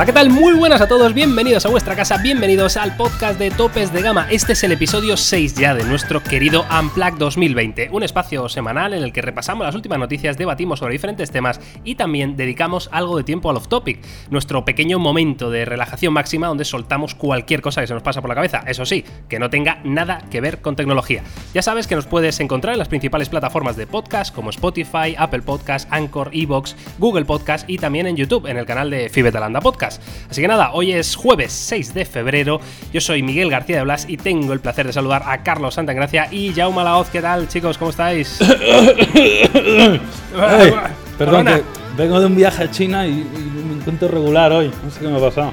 Hola, ¿qué tal? Muy buenas a todos, bienvenidos a vuestra casa, bienvenidos al podcast de Topes de Gama. Este es el episodio 6 ya de nuestro querido Unplug 2020, un espacio semanal en el que repasamos las últimas noticias, debatimos sobre diferentes temas y también dedicamos algo de tiempo al off topic, nuestro pequeño momento de relajación máxima donde soltamos cualquier cosa que se nos pasa por la cabeza, eso sí, que no tenga nada que ver con tecnología. Ya sabes que nos puedes encontrar en las principales plataformas de podcast como Spotify, Apple Podcast, Anchor, Evox, Google Podcast y también en YouTube, en el canal de Fibetalanda Podcast. Así que nada, hoy es jueves 6 de febrero, yo soy Miguel García de Blas y tengo el placer de saludar a Carlos Santagracia y Jaume Laoz. ¿Qué tal, chicos? ¿Cómo estáis? perdón, que vengo de un viaje a China y, me encuentro regular hoy. No sé qué me ha pasado.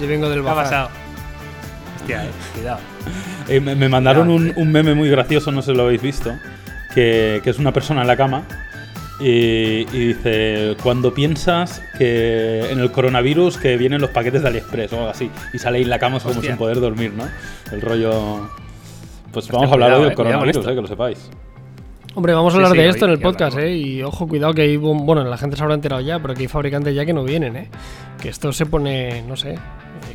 Yo vengo del ¿Qué ha pasado? Hostia, eh, cuidado. Eh, me, mandaron un, meme muy gracioso, no sé si lo habéis visto, que, que es una persona en la cama y, dice, cuando piensas que en el coronavirus que vienen los paquetes de AliExpress o algo así, y sale en la cama como sin poder dormir, ¿no? El rollo... Pues vamos a hablar hoy del eh, coronavirus, eh, que lo sepáis. Hombre, vamos a hablar de esto en el podcast, ¿eh? Y ojo, cuidado que hay, bueno, la gente se habrá enterado ya, pero que hay fabricantes ya que no vienen, ¿eh? Que esto se pone, no sé,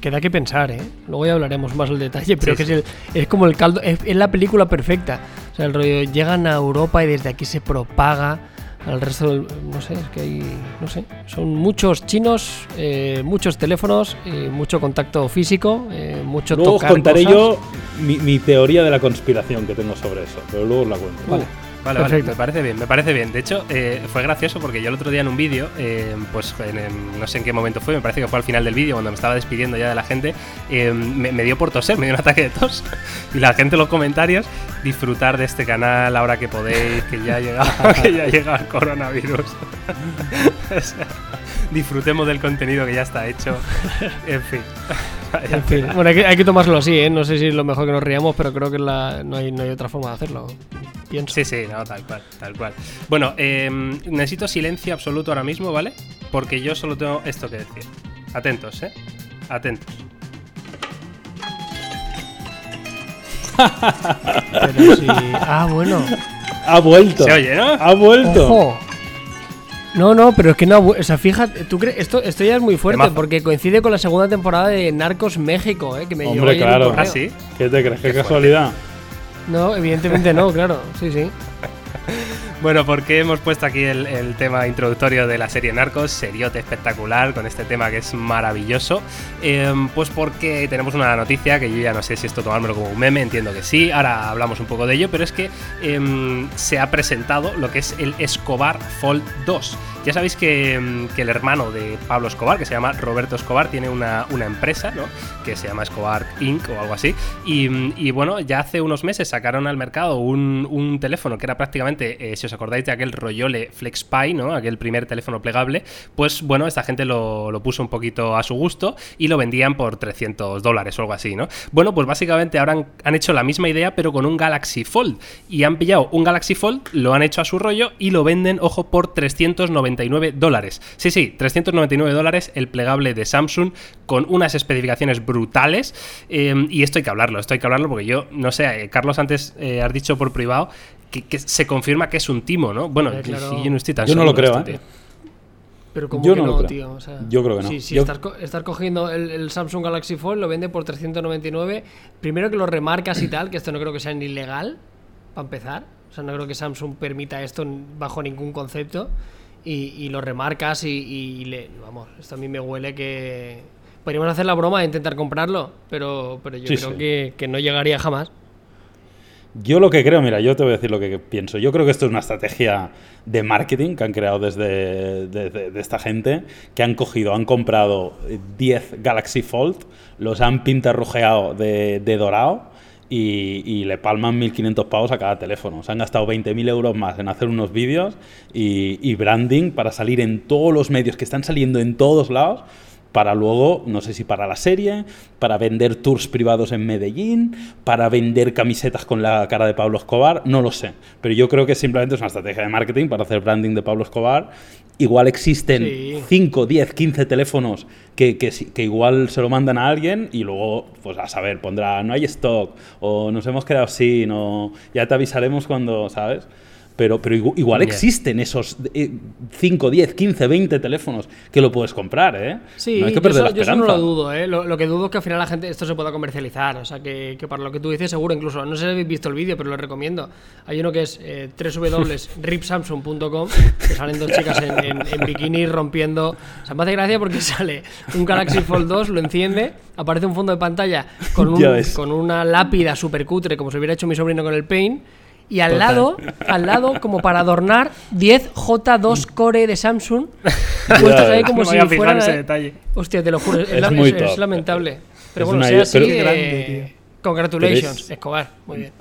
queda que pensar, ¿eh? Luego ya hablaremos más del detalle, pero que es, es, como el caldo, es, es, la película perfecta. O sea, el rollo, llegan a Europa y desde aquí se propaga al resto del, no sé, es que hay, no sé, son muchos chinos, eh, muchos teléfonos, eh, mucho contacto físico, eh, mucho luego os contaré yo mi, mi, teoría de la conspiración que tengo sobre eso, pero luego os la cuento. Vale. Vale, vale, me parece bien, me parece bien. De hecho, eh, fue gracioso porque yo el otro día en un vídeo, eh, pues no sé en qué momento fue, me parece que fue al final del vídeo, cuando me estaba despidiendo ya de la gente, eh, me, dio por toser, me dio un ataque de tos. Y la gente en los comentarios, disfrutar de este canal ahora que podéis, que ya llega, que ya llega el coronavirus. disfrutemos del contenido que ya está hecho. En fin. en fin. Bueno, hay que, hay que, tomárselo así, ¿eh? No sé si es lo mejor que nos riamos, pero creo que la, no, hay, no hay otra forma de hacerlo. Sí, sí, no, tal cual, tal cual. Bueno, em, necesito silencio absoluto ahora mismo, ¿vale? Porque yo solo tengo esto que decir. Atentos, ¿eh? Atentos. Pero sí. Ah, bueno. Ha vuelto. Se oye, ¿no? Ha vuelto. Ojo. No, no, pero es que no. O sea, fíjate, tú crees. Esto, esto ya es muy fuerte porque coincide con la segunda temporada de Narcos México, ¿eh? Que me Hombre, claro. ¿Ah, sí? ¿Qué te crees? ¿Qué, casualidad? No, evidentemente no, claro. Sí, sí. Bueno, porque hemos puesto aquí el, tema introductorio de la serie Narcos, seriote espectacular, con este tema que es maravilloso. Em, pues porque tenemos una noticia que yo ya no sé si esto tomármelo como un meme, entiendo que sí, ahora hablamos un poco de ello, pero es que em, se ha presentado lo que es el Escobar Fold 2. Ya sabéis em, que, el hermano de Pablo Escobar, que se llama Roberto Escobar, tiene una, empresa, ¿no? Que se llama Escobar Inc. o algo así. Y, bueno, ya hace unos meses sacaron al mercado un, teléfono que era prácticamente, eh, si os acordáis de aquel Royole FlexPy, ¿no? Aquel primer teléfono plegable. Pues bueno, esta gente lo, puso un poquito a su gusto y lo vendían por 300 dólares o algo así, ¿no? Bueno, pues básicamente ahora han, hecho la misma idea, pero con un Galaxy Fold. Y han pillado un Galaxy Fold, lo han hecho a su rollo y lo venden, ojo, por 390 dólares. Sí, sí, 399 dólares el plegable de Samsung con unas especificaciones brutales. Em, y esto hay que hablarlo, esto hay que hablarlo porque yo, no sé, eh, Carlos, antes eh, has dicho por privado que, se confirma que es un timo, ¿no? Bueno, yo no estoy tan Yo no lo creo, ¿eh? Pero como yo que no, tío. yo creo que no. Si, si estás, cogiendo el, Samsung Galaxy Fold, lo vende por 399. Primero que lo remarcas y tal, que esto no creo que sea ni legal, para empezar. O sea, no creo que Samsung permita esto bajo ningún concepto y, lo remarcas y, le, vamos, esto a mí me huele que... Podríamos hacer la broma de intentar comprarlo, pero, pero yo creo Que, no llegaría jamás. Yo lo que creo, mira, yo te voy a decir lo que pienso. Yo creo que esto es una estrategia de marketing que han creado desde de, esta gente, que han cogido, han comprado 10 Galaxy Fold, los han pintarrujeado de, de dorado y, le palman 1.500 pavos a cada teléfono. Se han gastado 20.000 euros más en hacer unos vídeos y, y, branding para salir en todos los medios que están saliendo en todos lados para luego, no sé si para la serie, para vender tours privados en Medellín, para vender camisetas con la cara de Pablo Escobar, no lo sé. Pero yo creo que simplemente es una estrategia de marketing para hacer branding de Pablo Escobar. Igual existen 5, 10, 15 teléfonos que, que, que, igual se lo mandan a alguien y luego, pues a saber, pondrá no hay stock o nos hemos quedado sin o ya te avisaremos cuando, ¿sabes? Pero, pero igual, existen esos 5, 10, 15, 20 teléfonos que lo puedes comprar, ¿eh? Sí, no hay que perder yo, eso, no lo dudo, ¿eh? Lo, que dudo es que al final la gente esto se pueda comercializar, o sea, que, para lo que tú dices seguro, incluso, no sé si habéis visto el vídeo, pero lo recomiendo. Hay uno que es eh, www.ripsamsung.com, que salen dos chicas en, bikini rompiendo... O sea, me hace gracia porque sale un Galaxy Fold 2, lo enciende, aparece un fondo de pantalla con, un, con una lápida súper cutre, como se hubiera hecho mi sobrino con el Paint, y al lado, al lado, como para adornar, 10 J2 Core de Samsung puestos ahí como si fueran. Ese detalle. Hostia, te lo juro, es, lamentable. Pero bueno, sea así, eh, Congratulations, Escobar. Muy bien.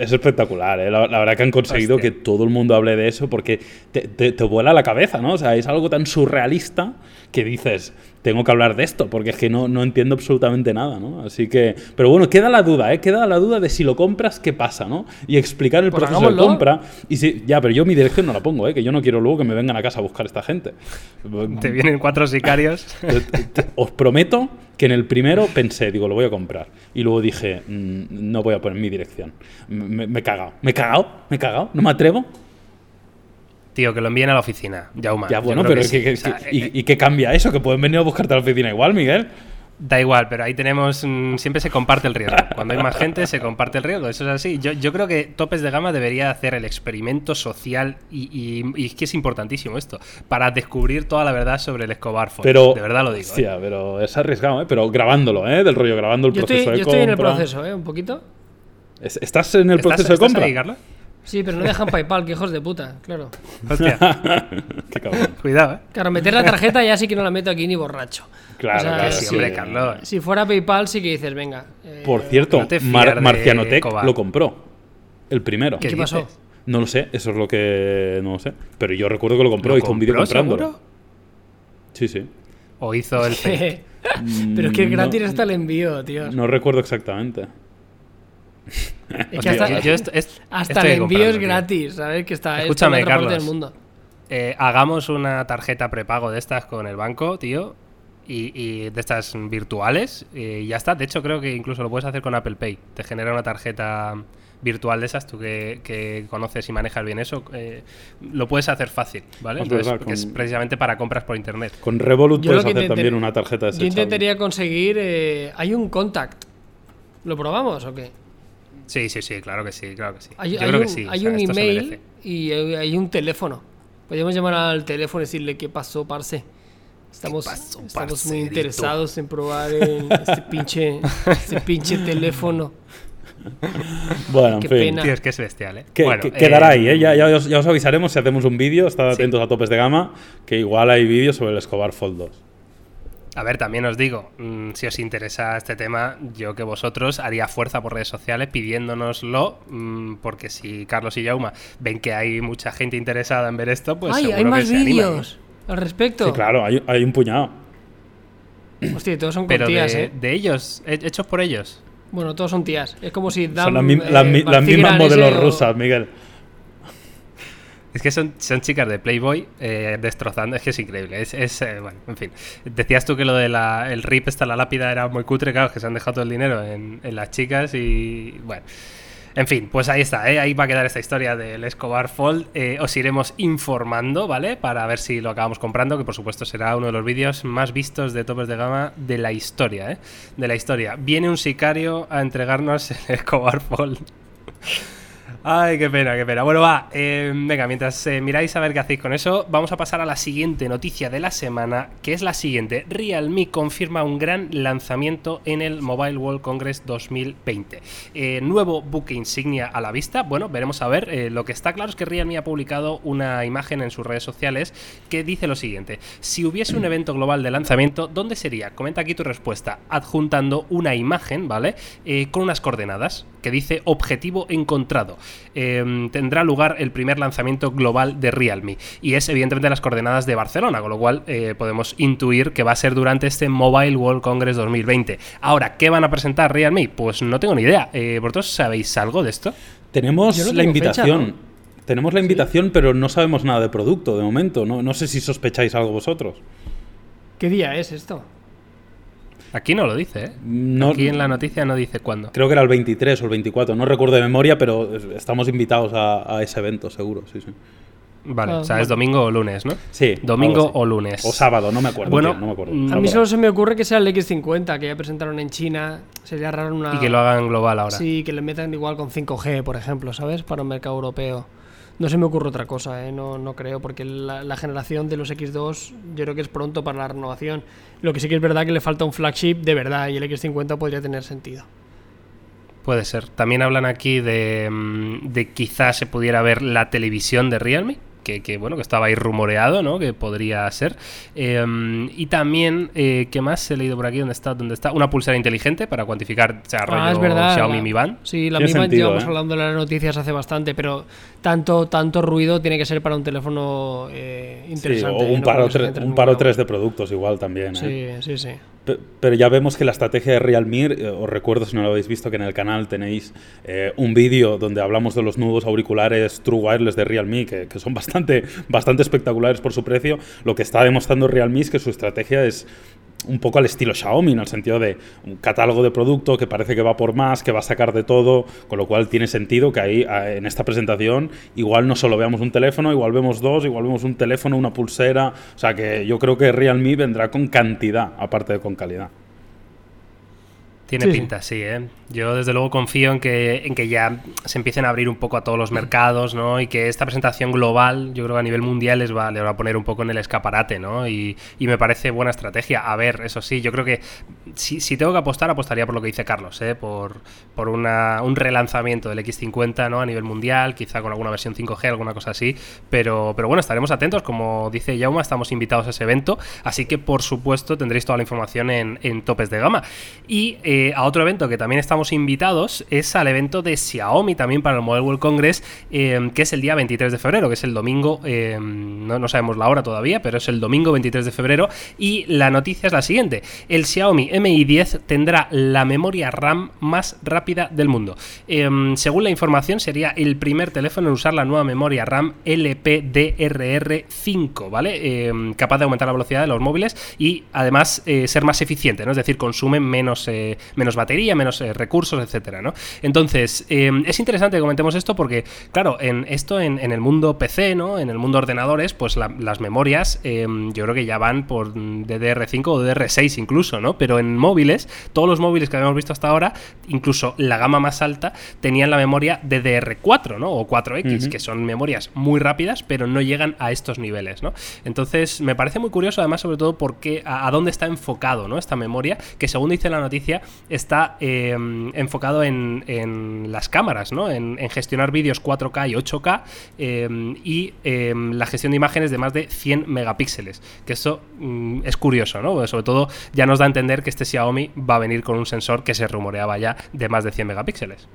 es, espectacular, ¿eh? la, verdad que han conseguido que todo el mundo hable de eso porque te, te, te, vuela la cabeza, ¿no? O sea, es algo tan surrealista que dices, tengo que hablar de esto, porque es que no, no entiendo absolutamente nada, ¿no? Así que, pero bueno, queda la duda, ¿eh? Queda la duda de si lo compras, ¿qué pasa, ¿no? Y explicar el pues proceso de compra. Y si, ya, pero yo mi dirección no la pongo, ¿eh? Que yo no quiero luego que me vengan a casa a buscar esta gente. Te vienen cuatro sicarios. os prometo que en el primero pensé, digo, lo voy a comprar. Y luego dije, mm, no voy a poner mi dirección. Me, me he cagado. Me he cagado, me he cagado, no me atrevo. Tío, que lo envíen a la oficina, Jauma. Ya, bueno, pero y, qué cambia eso? Que pueden venir a buscarte a la oficina igual, Miguel. Da igual, pero ahí tenemos. Mm, siempre se comparte el riesgo. Cuando hay más gente, se comparte el riesgo. Eso es así. Yo, yo creo que Topes de Gama debería hacer el experimento social y, es que es importantísimo esto. Para descubrir toda la verdad sobre el Escobar Pero, de verdad lo digo. Hostia, ¿eh? pero es arriesgado, ¿eh? Pero grabándolo, ¿eh? Del rollo, grabando el proceso de compra. Yo estoy en el proceso, ¿eh? Un poquito. ¿Estás en el proceso de compra? Sí, pero no dejan PayPal, que hijos de puta, claro. Hostia. Qué cabrón. Cuidado, eh. Claro, meter la tarjeta ya sí que no la meto aquí ni borracho. Claro, claro. Sí, hombre, Carlos. Si fuera PayPal, sí que dices, venga. Eh, Por cierto, Mar Marcianotec lo compró. El primero. ¿Qué, pasó? No lo sé, eso es lo que. No lo sé. Pero yo recuerdo que lo compró, hizo un vídeo comprándolo. Sí, sí. O hizo el fake. pero es que gratis hasta el envío, tío. No recuerdo exactamente. Es que hasta, el envío es gratis, ¿sabes? Que está Escúchame, Carlos, del mundo. Eh, hagamos una tarjeta prepago de estas con el banco, tío, y, de estas virtuales, y ya está. De hecho, creo que incluso lo puedes hacer con Apple Pay. Te genera una tarjeta virtual de esas, tú que, conoces y manejas bien eso, eh, lo puedes hacer fácil, ¿vale? porque es precisamente para compras por internet. Con Revolut puedes hacer también una tarjeta de Yo intentaría conseguir. Eh, hay un contact. ¿Lo probamos o qué? Sí, sí, sí, claro que sí, claro que sí. Hay, Yo creo un, que sí. Hay un email y hay, un teléfono. Podríamos llamar al teléfono y decirle qué pasó, parce. Estamos, estamos muy interesados en probar este pinche, este pinche teléfono. Bueno, Qué en fin. Pena. Tío, es que es bestial, ¿eh? quedará ahí, ¿eh? Ya, ya, os, ya, os, avisaremos si hacemos un vídeo. Estad atentos a topes de gama, que igual hay vídeos sobre el Escobar Fold 2. A ver, también os digo, mm, si os interesa este tema, yo que vosotros haría fuerza por redes sociales pidiéndonoslo, mm, porque si Carlos y Jauma ven que hay mucha gente interesada en ver esto, pues Ay, hay más vídeos al respecto. Sí, claro, hay, un puñado. Hostia, todos son Pero tías, de, ¿eh? de ellos, hechos por ellos. Bueno, todos son tías. Es como si Son las mismas modelos rusas, Miguel. Es que son, chicas de Playboy eh, destrozando, es que es increíble. Es, eh, bueno, en fin. Decías tú que lo del el RIP, esta la lápida, era muy cutre, claro, que se han dejado todo el dinero en, las chicas y bueno. En fin, pues ahí está, ¿eh? ahí va a quedar esta historia del Escobar Fold. os iremos informando, ¿vale? Para ver si lo acabamos comprando, que por supuesto será uno de los vídeos más vistos de topes de gama de la historia, ¿eh? De la historia. Viene un sicario a entregarnos el Escobar Fold. Ay, qué pena, qué pena. Bueno, va, eh, venga, mientras eh, miráis a ver qué hacéis con eso, vamos a pasar a la siguiente noticia de la semana, que es la siguiente. Realme confirma un gran lanzamiento en el Mobile World Congress 2020. Eh, nuevo buque insignia a la vista. Bueno, veremos a ver. lo que está claro es que Realme ha publicado una imagen en sus redes sociales que dice lo siguiente. Si hubiese un evento global de lanzamiento, ¿dónde sería? Comenta aquí tu respuesta, adjuntando una imagen, ¿vale? con unas coordenadas que dice objetivo encontrado. Em, tendrá lugar el primer lanzamiento global de Realme. Y es evidentemente las coordenadas de Barcelona, con lo cual eh, podemos intuir que va a ser durante este Mobile World Congress 2020. Ahora, ¿qué van a presentar Realme? Pues no tengo ni idea. Eh, ¿Vosotros sabéis algo de esto? Tenemos la invitación. Tenemos la invitación, pero no sabemos nada de producto de momento. No, no sé si sospecháis algo vosotros. ¿Qué día es esto? Aquí no lo dice, ¿eh? No, Aquí en la noticia no dice cuándo. Creo que era el 23 o el 24, no recuerdo de memoria, pero estamos invitados a, a ese evento, seguro, sí, sí. Vale, ah, o sea, es domingo o lunes, ¿no? Sí. Domingo o lunes. O sábado, no me acuerdo. Bueno, no me acuerdo. a mí solo se me ocurre que sea el X50, que ya presentaron en China. Sería raro una. Y que lo hagan global ahora. Sí, que le metan igual con 5G, por ejemplo, ¿sabes? Para un mercado europeo. No se me ocurre otra cosa, ¿eh? no, no creo, porque la, la, generación de los X2 yo creo que es pronto para la renovación. Lo que sí que es verdad que le falta un flagship de verdad y el X50 podría tener sentido. Puede ser. También hablan aquí de, mm, de quizás se pudiera ver la televisión de Realme que, bueno, que estaba ahí rumoreado, ¿no? Que podría ser. Em, y también, eh, ¿qué más he leído por aquí? ¿Dónde está? ¿Dónde está? Una pulsera inteligente para cuantificar, o sea, ah, es verdad, Xiaomi Mi Band. Sí, la Mi Band llevamos ¿eh? hablando de las noticias hace bastante, pero tanto, tanto ruido tiene que ser para un teléfono eh, interesante. Sí, o un, paro, un paro 3 de productos igual también. Sí, sí, sí. Pero ya vemos que la estrategia de Realme, eh, os recuerdo si no lo habéis visto que en el canal tenéis eh, un vídeo donde hablamos de los nuevos auriculares True Wireless de Realme, que, que, son bastante, bastante espectaculares por su precio. Lo que está demostrando Realme es que su estrategia es un poco al estilo Xiaomi, en el sentido de un catálogo de producto que parece que va por más, que va a sacar de todo, con lo cual tiene sentido que ahí en esta presentación igual no solo veamos un teléfono, igual vemos dos, igual vemos un teléfono, una pulsera, o sea que yo creo que Realme vendrá con cantidad, aparte de con calidad. Tiene pinta, sí, ¿eh? Yo desde luego confío en que, en que ya se empiecen a abrir un poco a todos los mercados, ¿no? Y que esta presentación global, yo creo que a nivel mundial les va, les va a poner un poco en el escaparate, ¿no? Y, y, me parece buena estrategia. A ver, eso sí, yo creo que si, si tengo que apostar, apostaría por lo que dice Carlos, ¿eh? Por, por una, un relanzamiento del X50, ¿no? A nivel mundial, quizá con alguna versión 5G, alguna cosa así. Pero, pero bueno, estaremos atentos. Como dice Yauma, estamos invitados a ese evento. Así que, por supuesto, tendréis toda la información en, en topes de gama. Y eh, a otro evento que también estamos invitados es al evento de Xiaomi también para el Mobile World Congress, eh, que es el día 23 de febrero, que es el domingo, eh, no, sabemos la hora todavía, pero es el domingo 23 de febrero. Y la noticia es la siguiente: el Xiaomi Mi 10 tendrá la memoria RAM más rápida del mundo. según la información, sería el primer teléfono en usar la nueva memoria RAM LPDRR5, ¿vale? capaz de aumentar la velocidad de los móviles y además ser más eficiente, ¿no? Es decir, consume menos, menos batería menos eh, recursos, etcétera, ¿no? Entonces, eh, es interesante que comentemos esto porque, claro, en esto en, el mundo PC, ¿no? En el mundo ordenadores, pues las memorias eh, yo creo que ya van por DDR5 o DDR6 incluso, ¿no? Pero en móviles, todos los móviles que habíamos visto hasta ahora, incluso la gama más alta, tenían la memoria DDR4, ¿no? O 4X, que son memorias muy rápidas, pero no llegan a estos niveles, ¿no? Entonces, me parece muy curioso, además, sobre todo porque a, a dónde está enfocado, ¿no? Esta memoria, que según dice la noticia, está Em, enfocado en, las cámaras, ¿no? En, gestionar vídeos 4K y 8K em, y em, la gestión de imágenes de más de 100 megapíxeles. Que eso mm, es curioso, ¿no? sobre todo ya nos da a entender que este Xiaomi va a venir con un sensor que se rumoreaba ya de más de 100 megapíxeles.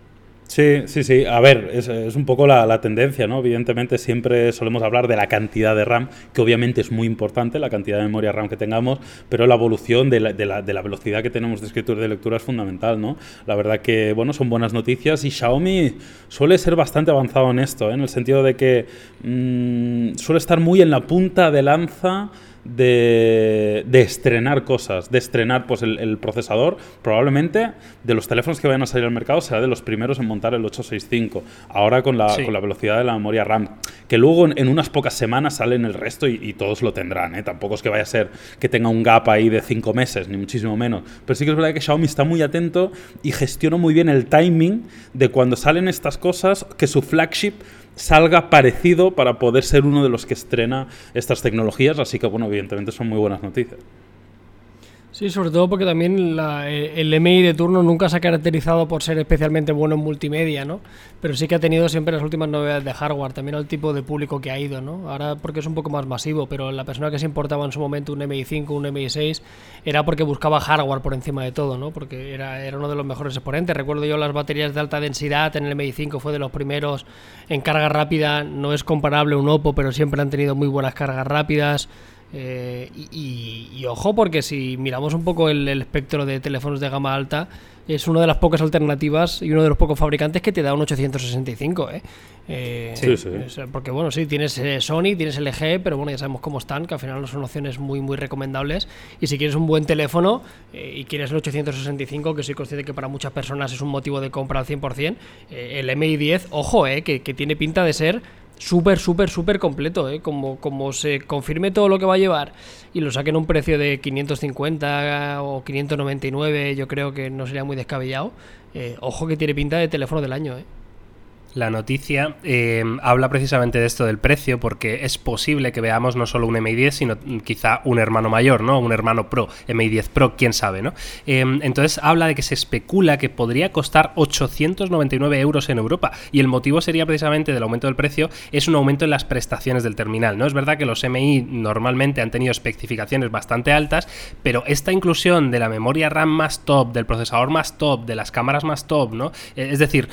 Sí, sí, sí. A ver, es, un poco la, tendencia, ¿no? Evidentemente siempre solemos hablar de la cantidad de RAM, que obviamente es muy importante, la cantidad de memoria RAM que tengamos, pero la evolución de la, velocidad que tenemos de escritura y de lectura es fundamental, ¿no? La verdad que, bueno, son buenas noticias y Xiaomi suele ser bastante avanzado en esto, ¿eh? en el sentido de que mm, suele estar muy en la punta de lanza de, estrenar cosas, de estrenar pues el, procesador, probablemente de los teléfonos que vayan a salir al mercado será de los primeros en montar el 865. Ahora con la, con la velocidad de la memoria RAM, que luego en, unas pocas semanas salen el resto y, todos lo tendrán. ¿eh? Tampoco es que vaya a ser que tenga un gap ahí de 5 meses, ni muchísimo menos. Pero sí que es verdad que Xiaomi está muy atento y gestiona muy bien el timing de cuando salen estas cosas, que su flagship salga parecido para poder ser uno de los que estrena estas tecnologías. Así que, bueno, evidentemente son muy buenas noticias. Sí, sobre todo porque también el MI de turno nunca se ha caracterizado por ser especialmente bueno en multimedia, ¿no? Pero sí que ha tenido siempre las últimas novedades de hardware, también al tipo de público que ha ido, ¿no? Ahora porque es un poco más masivo, pero la persona que se importaba en su momento un MI5, un MI6, era porque buscaba hardware por encima de todo, ¿no? Porque era, era uno de los mejores exponentes. Recuerdo yo las baterías de alta densidad en el MI5 fue de los primeros en carga rápida, no es comparable a un Oppo, pero siempre han tenido muy buenas cargas rápidas. Y, ojo, porque si miramos un poco el, espectro de teléfonos de gama alta, es una de las pocas alternativas y uno de los pocos fabricantes que te da un 865, ¿eh? Eh, sí, sí. Porque bueno, sí, tienes eh, Sony, tienes LG, pero bueno, ya sabemos cómo están, que al final no son opciones muy, muy recomendables. Y si quieres un buen teléfono eh, y quieres el 865, que soy consciente que para muchas personas es un motivo de compra al 100%, el MI 10, ojo, eh, que, que tiene pinta de ser súper, súper, súper completo, ¿eh? Como, como se confirme todo lo que va a llevar y lo saquen a un precio de 550 o 599, yo creo que no sería muy descabellado. ojo que tiene pinta de teléfono del año, ¿eh? La noticia eh, habla precisamente de esto del precio, porque es posible que veamos no solo un MI10, sino quizá un hermano mayor, ¿no? Un hermano Pro, MI10 Pro, quién sabe, ¿no? Eh, entonces habla de que se especula que podría costar 899 euros en Europa. Y el motivo sería precisamente del aumento del precio, es un aumento en las prestaciones del terminal, ¿no? Es verdad que los MI normalmente han tenido especificaciones bastante altas, pero esta inclusión de la memoria RAM más top, del procesador más top, de las cámaras más top, ¿no? Eh, es decir,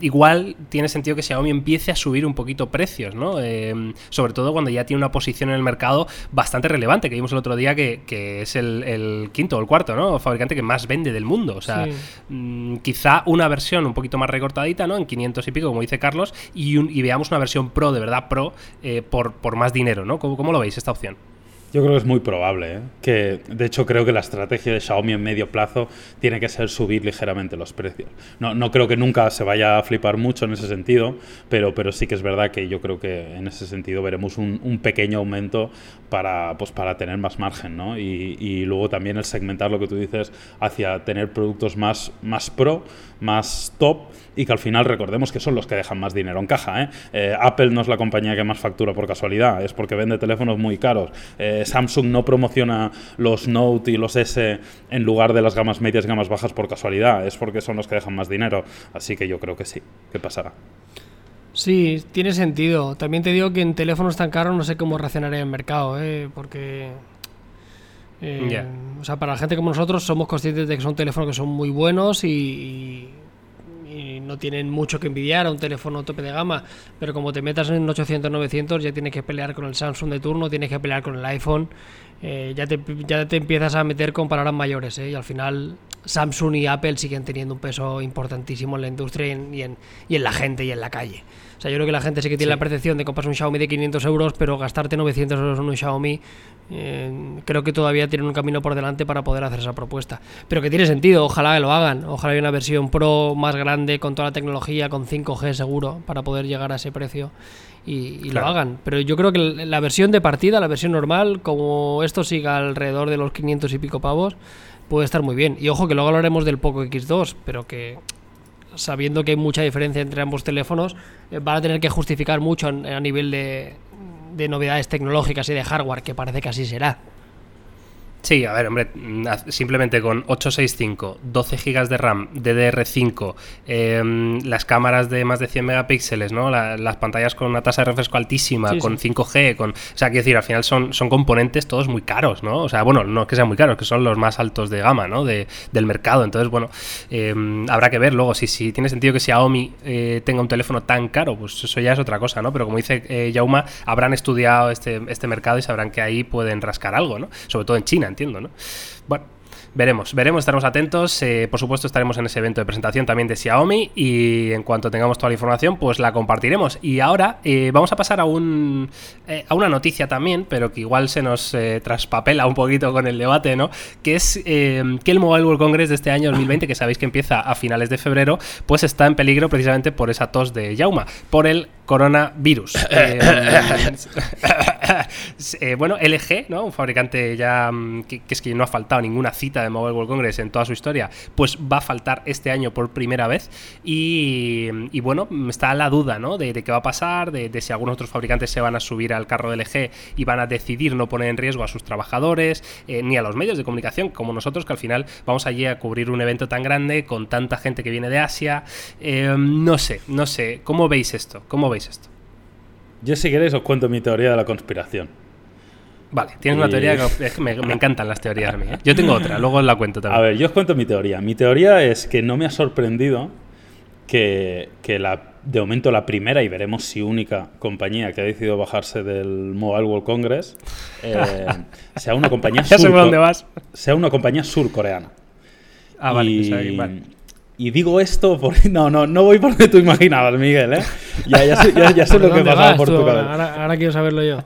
igual tiene sentido que Xiaomi empiece a subir un poquito precios, ¿no? Em, sobre todo cuando ya tiene una posición en el mercado bastante relevante, que vimos el otro día que, es el, quinto o el cuarto, ¿no? Fabricante que más vende del mundo. O sea, mm, quizá una versión un poquito más recortadita, ¿no? En 500 y pico, como dice Carlos, y, veamos una versión Pro, de verdad Pro, eh, por, por más dinero, ¿no? ¿Cómo lo veis esta opción? Yo creo que es muy probable, ¿eh? que de hecho creo que la estrategia de Xiaomi en medio plazo tiene que ser subir ligeramente los precios. No, no creo que nunca se vaya a flipar mucho en ese sentido, pero, pero sí que es verdad que yo creo que en ese sentido veremos un, pequeño aumento para, pues, para tener más margen, ¿no? Y, y, luego también el segmentar lo que tú dices hacia tener productos más, más pro, más top y que al final recordemos que son los que dejan más dinero en caja. ¿eh? Eh, Apple no es la compañía que más factura por casualidad, es porque vende teléfonos muy caros. Eh, Samsung no promociona los Note y los S en lugar de las gamas medias y gamas bajas por casualidad, es porque son los que dejan más dinero. Así que yo creo que sí, que pasará. Sí, tiene sentido. También te digo que en teléfonos tan caros no sé cómo reaccionaría el mercado, ¿eh? porque... O sea, para la gente como nosotros somos conscientes de que son teléfonos que son muy buenos y no tienen mucho que envidiar a un teléfono tope de gama, pero como te metas en 800-900 ya tienes que pelear con el Samsung de turno, tienes que pelear con el iPhone, eh, ya, te, ya te empiezas a meter con palabras mayores ¿eh? y al final Samsung y Apple siguen teniendo un peso importantísimo en la industria y en, y en, la gente y en la calle. O sea, yo creo que la gente sí que tiene la percepción de comprar un Xiaomi de 500 euros, pero gastarte 900 euros en un Xiaomi eh, creo que todavía tienen un camino por delante para poder hacer esa propuesta. Pero que tiene sentido, ojalá que lo hagan. Ojalá haya una versión Pro más grande con toda la tecnología, con 5G seguro, para poder llegar a ese precio y, lo hagan. Pero yo creo que la versión de partida, la versión normal, como esto siga alrededor de los 500 y pico pavos, puede estar muy bien. Y ojo que luego hablaremos del Poco X2, pero que sabiendo que hay mucha diferencia entre ambos teléfonos, eh, van a tener que justificar mucho a nivel de, de novedades tecnológicas y de hardware, que parece que así será. Sí, a ver, hombre, simplemente con 865, 12 GB de RAM, DDR5, em, las cámaras de más de 100 megapíxeles, ¿no? las pantallas con una tasa de refresco altísima, con 5G, con... O sea, quiero decir, al final son, son componentes todos muy caros, ¿no? O sea, bueno, no es que sean muy caros, que son los más altos de gama, ¿no? De, del mercado. Entonces, bueno, em, habrá que ver luego si, si tiene sentido que Xiaomi eh, tenga un teléfono tan caro, pues eso ya es otra cosa, ¿no? Pero como dice eh, Yauma, habrán estudiado este, este mercado y sabrán que ahí pueden rascar algo, ¿no? Sobre todo en China Bueno, veremos, veremos, estaremos atentos. Eh, por supuesto, estaremos en ese evento de presentación también de Xiaomi y en cuanto tengamos toda la información, pues la compartiremos. Y ahora eh, vamos a pasar a, un, eh, a una noticia también, pero que igual se nos traspapela un poquito con el debate, ¿no? Que es que el Mobile World Congress de este año 2020, que sabéis que empieza a finales de febrero, pues está en peligro precisamente por esa tos de Yauma, por el coronavirus. Eh, bueno, LG, ¿no? Un fabricante ya mm, que, es que no ha faltado ninguna cita de Mobile World Congress en toda su historia, pues va a faltar este año por primera vez. Y, bueno, está la duda, ¿no? De, qué va a pasar, de, si algunos otros fabricantes se van a subir al carro de LG y van a decidir no poner en riesgo a sus trabajadores, eh, ni a los medios de comunicación como nosotros, que al final vamos allí a cubrir un evento tan grande con tanta gente que viene de Asia. Eh, no sé, no sé. ¿Cómo veis esto? ¿Cómo veis esto? Yo si queréis os cuento mi teoría de la conspiración. Vale, tienes una teoría que me, encantan las teorías a mí. ¿eh? Yo tengo otra, luego os la cuento también. A ver, yo os cuento mi teoría. Mi teoría es que no me ha sorprendido que, la, de momento la primera y veremos si única compañía que ha decidido bajarse del Mobile World Congress eh, sea una compañía sea una compañía surcoreana. Ah, vale, y, y digo esto porque no, no, no voy por donde tú imaginabas, Miguel, ¿eh? Ya, ya sé, ya, sé lo que pasaba por tu cabeza. Ahora, quiero saberlo yo.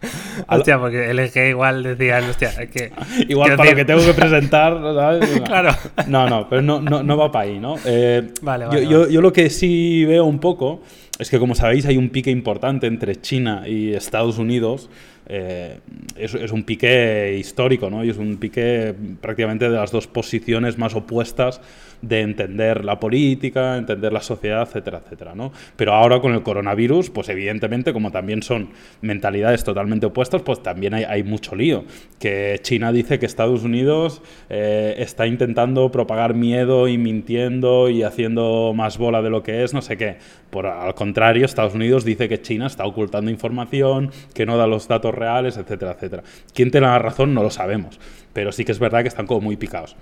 Hostia, porque LG igual decían, hostia, es que. Igual para lo que tengo que presentar, ¿sabes? claro. No, no, pero no, no, no va para ahí, ¿no? Eh, vale, vale, yo, yo, lo que sí veo un poco es que, como sabéis, hay un pique importante entre China y Estados Unidos. Eh, es, es, un pique histórico, ¿no? Y es un pique prácticamente de las dos posiciones más opuestas de entender la política, entender la sociedad, etcétera, etcétera, ¿no? Pero ahora con el coronavirus, pues evidentemente, como también son mentalidades totalmente opuestas, pues también hay, mucho lío. Que China dice que Estados Unidos eh, está intentando propagar miedo y mintiendo y haciendo más bola de lo que es, no sé qué. Por al contrario, Estados Unidos dice que China está ocultando información, que no da los datos reales, etcétera, etcétera. ¿Quién tiene la razón? No lo sabemos. Pero sí que es verdad que están como muy picados.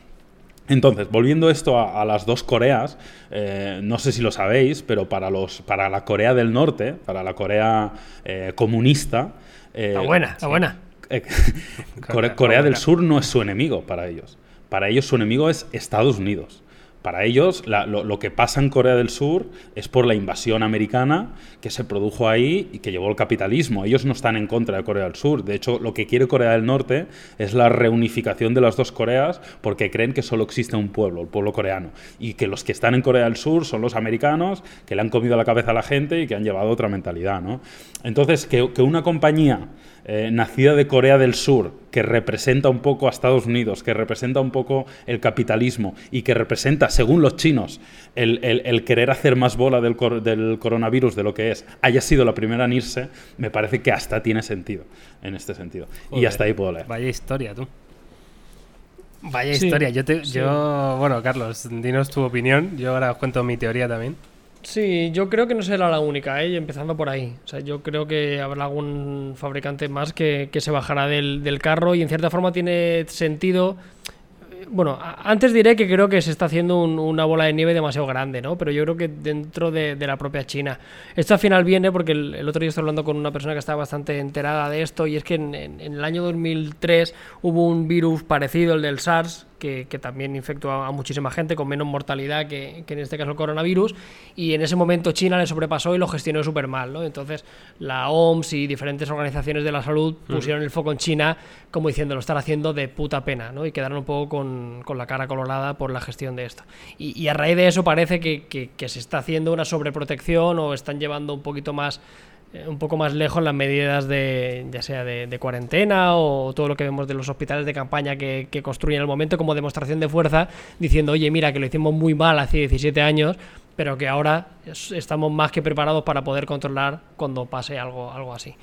Entonces, volviendo esto a, las dos Coreas, eh, no sé si lo sabéis, pero para, los, para la Corea del Norte, para la Corea eh, comunista... Eh, está buena, está buena. Corea del Sur no es su enemigo para ellos. Para ellos su enemigo es Estados Unidos. Para ellos, lo, que pasa en Corea del Sur es por la invasión americana que se produjo ahí y que llevó el capitalismo. Ellos no están en contra de Corea del Sur. De hecho, lo que quiere Corea del Norte es la reunificación de las dos Coreas porque creen que solo existe un pueblo, el pueblo coreano. Y que los que están en Corea del Sur son los americanos que le han comido la cabeza a la gente y que han llevado otra mentalidad. ¿no? Entonces, que, que una compañía eh, nacida de Corea del Sur, que representa un poco a Estados Unidos, que representa un poco el capitalismo y que representa, según los chinos, el, querer hacer más bola del, del, coronavirus de lo que es, haya sido la primera en irse, me parece que hasta tiene sentido en este sentido. y hasta ahí puedo leer. Vaya historia, tú. Vaya historia. Yo, te, yo, bueno, Carlos, dinos tu opinión. Yo ahora os cuento mi teoría también. Sí, yo creo que no será la única, ¿eh? empezando por ahí. O sea, yo creo que habrá algún fabricante más que, se bajará del, del, carro y en cierta forma tiene sentido bueno, antes diré que creo que se está haciendo una bola de nieve demasiado grande, ¿no? Pero yo creo que dentro de, la propia China. Esto al final viene porque el, otro día estoy hablando con una persona que está bastante enterada de esto y es que en, en el año 2003 hubo un virus parecido al del SARS que, también infectó a, muchísima gente con menos mortalidad que, en este caso el coronavirus. Y en ese momento China le sobrepasó y lo gestionó súper mal. ¿no? Entonces la OMS y diferentes organizaciones de la salud mm. pusieron el foco en China como diciendo lo están haciendo de puta pena. ¿no? Y quedaron un poco con, con la cara colorada por la gestión de esto. Y, a raíz de eso parece que, que se está haciendo una sobreprotección o están llevando un poquito más un poco más lejos las medidas de ya sea de, cuarentena o todo lo que vemos de los hospitales de campaña que, que construyen el momento como demostración de fuerza diciendo oye mira que lo hicimos muy mal hace 17 años pero que ahora estamos más que preparados para poder controlar cuando pase algo, algo así.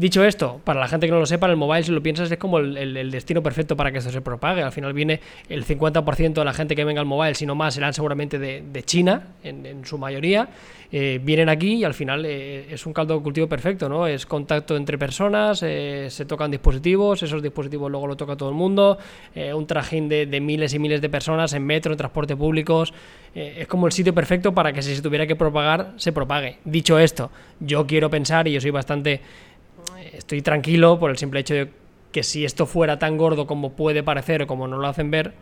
Dicho esto, para la gente que no lo sepa, el mobile, si lo piensas, es como el, destino perfecto para que esto se propague. Al final viene el 50% de la gente que venga al mobile, si no más, serán seguramente de, China, en, su mayoría. Eh, vienen aquí y al final eh, es un caldo de cultivo perfecto, ¿no? Es contacto entre personas, eh, se tocan dispositivos, esos dispositivos luego lo toca todo el mundo, un trajín de, miles y miles de personas en metro, en transporte públicos. es como el sitio perfecto para que si se tuviera que propagar, se propague. Dicho esto, yo quiero pensar, y yo soy bastante estoy tranquilo por el simple hecho de que si esto fuera tan gordo como puede parecer o como nos lo hacen ver,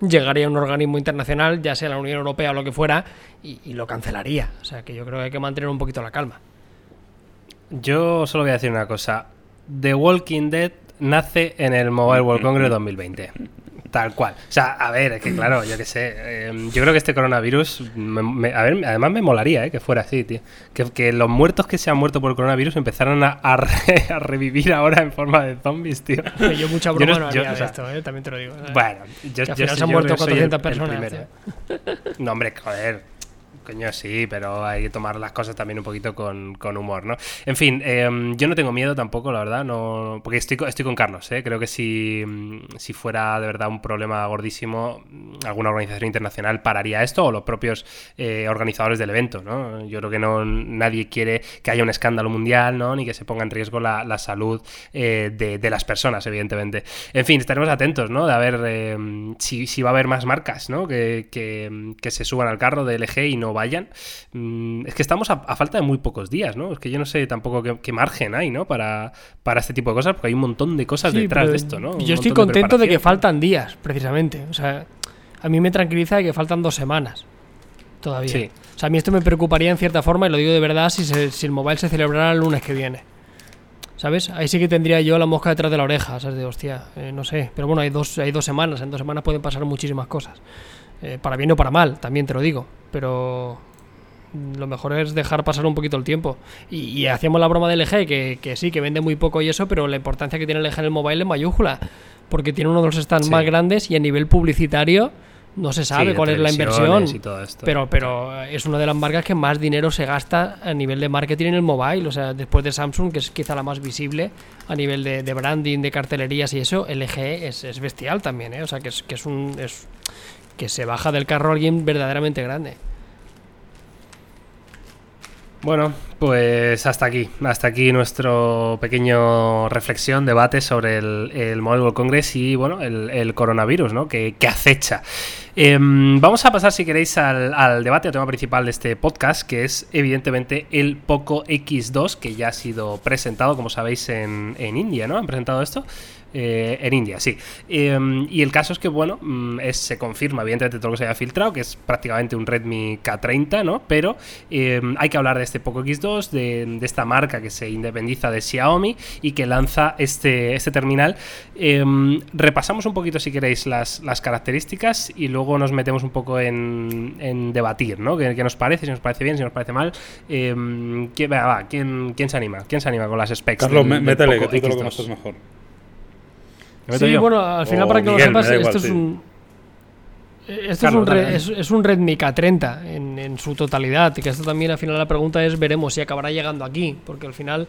llegaría a un organismo internacional, ya sea la Unión Europea o lo que fuera, y, lo cancelaría. O sea que yo creo que hay que mantener un poquito la calma. Yo solo voy a decir una cosa. The Walking Dead nace en el Mobile World Congress 2020. Tal cual. O sea, a ver, es que claro, yo qué sé. Em, yo creo que este coronavirus. a ver, además me molaría eh, que fuera así, tío. Que, los muertos que se han muerto por el coronavirus empezaron a, a, revivir ahora en forma de zombies, tío. Yo mucha broma no, haría esto, eh, también te lo digo. Bueno, yo, que al se han muerto 400 personas. no, hombre, joder coño, sí, pero hay que tomar las cosas también un poquito con, humor, ¿no? En fin, em, yo no tengo miedo tampoco, la verdad, no porque estoy, estoy con Carlos, ¿eh? Creo que si, si fuera de verdad un problema gordísimo, alguna organización internacional pararía esto o los propios eh, organizadores del evento, ¿no? Yo creo que no nadie quiere que haya un escándalo mundial, ¿no? Ni que se ponga en riesgo la, salud eh, de, las personas, evidentemente. En fin, estaremos atentos, ¿no? De a ver em, si, va a haber más marcas, ¿no? Que, que, que se suban al carro de LG y no vayan. Mm, es que estamos a, falta de muy pocos días, ¿no? Es que yo no sé tampoco qué, margen hay, ¿no? Para, para este tipo de cosas, porque hay un montón de cosas detrás de esto, ¿no? yo estoy contento de, que faltan días, precisamente. O sea, a mí me tranquiliza de que faltan dos semanas todavía. Sí. O sea, a mí esto me preocuparía en cierta forma, y lo digo de verdad, si, si el mobile se celebrara el lunes que viene. ¿Sabes? Ahí sí que tendría yo la mosca detrás de la oreja, ¿sabes? De hostia, eh, no sé. Pero bueno, hay dos, hay dos semanas, en dos semanas pueden pasar muchísimas cosas. Eh, para bien o para mal, también te lo digo. Pero lo mejor es dejar pasar un poquito el tiempo. Y, hacíamos la broma del LG, que, que, sí, que vende muy poco y eso, pero la importancia que tiene el LG en el mobile es mayúscula. Porque tiene uno de los stands más grandes y a nivel publicitario no se sabe cuál es la inversión, pero, pero es una de las marcas que más dinero se gasta a nivel de marketing en el mobile. O sea, después de Samsung, que es quizá la más visible a nivel de, branding, de cartelerías y eso, LG es, es bestial también, ¿eh? O sea, que es, que es un. Es, que se baja del carro alguien verdaderamente grande. Bueno, pues hasta aquí, hasta aquí nuestro pequeño reflexión, debate sobre el, el World Congress y bueno, el, coronavirus, ¿no? Que, acecha. Em, vamos a pasar, si queréis, al, debate, al tema principal de este podcast, que es evidentemente el Poco X2, que ya ha sido presentado, como sabéis, en, en India, ¿no? Han presentado esto. Eh, en India, sí. Em, y el caso es que, bueno, mm, se confirma, evidentemente, todo lo que se haya filtrado, que es prácticamente un Redmi K30, ¿no? Pero em, hay que hablar de este Poco X2, de, esta marca que se independiza de Xiaomi y que lanza este, este terminal. Em, repasamos un poquito, si queréis, las, características y luego nos metemos un poco en, debatir, ¿no? ¿Qué, nos parece? Si nos parece bien, si nos parece mal. ¿quién, ¿quién, se anima? ¿Quién se anima con las specs? Carlos, métele, que tú lo conoces mejor. Sí, bueno, al final para que lo sepas, esto es un... Esto es, un Redmi K30 en, en, su totalidad. Y que esto también al final la pregunta es, veremos si acabará llegando aquí. Porque al final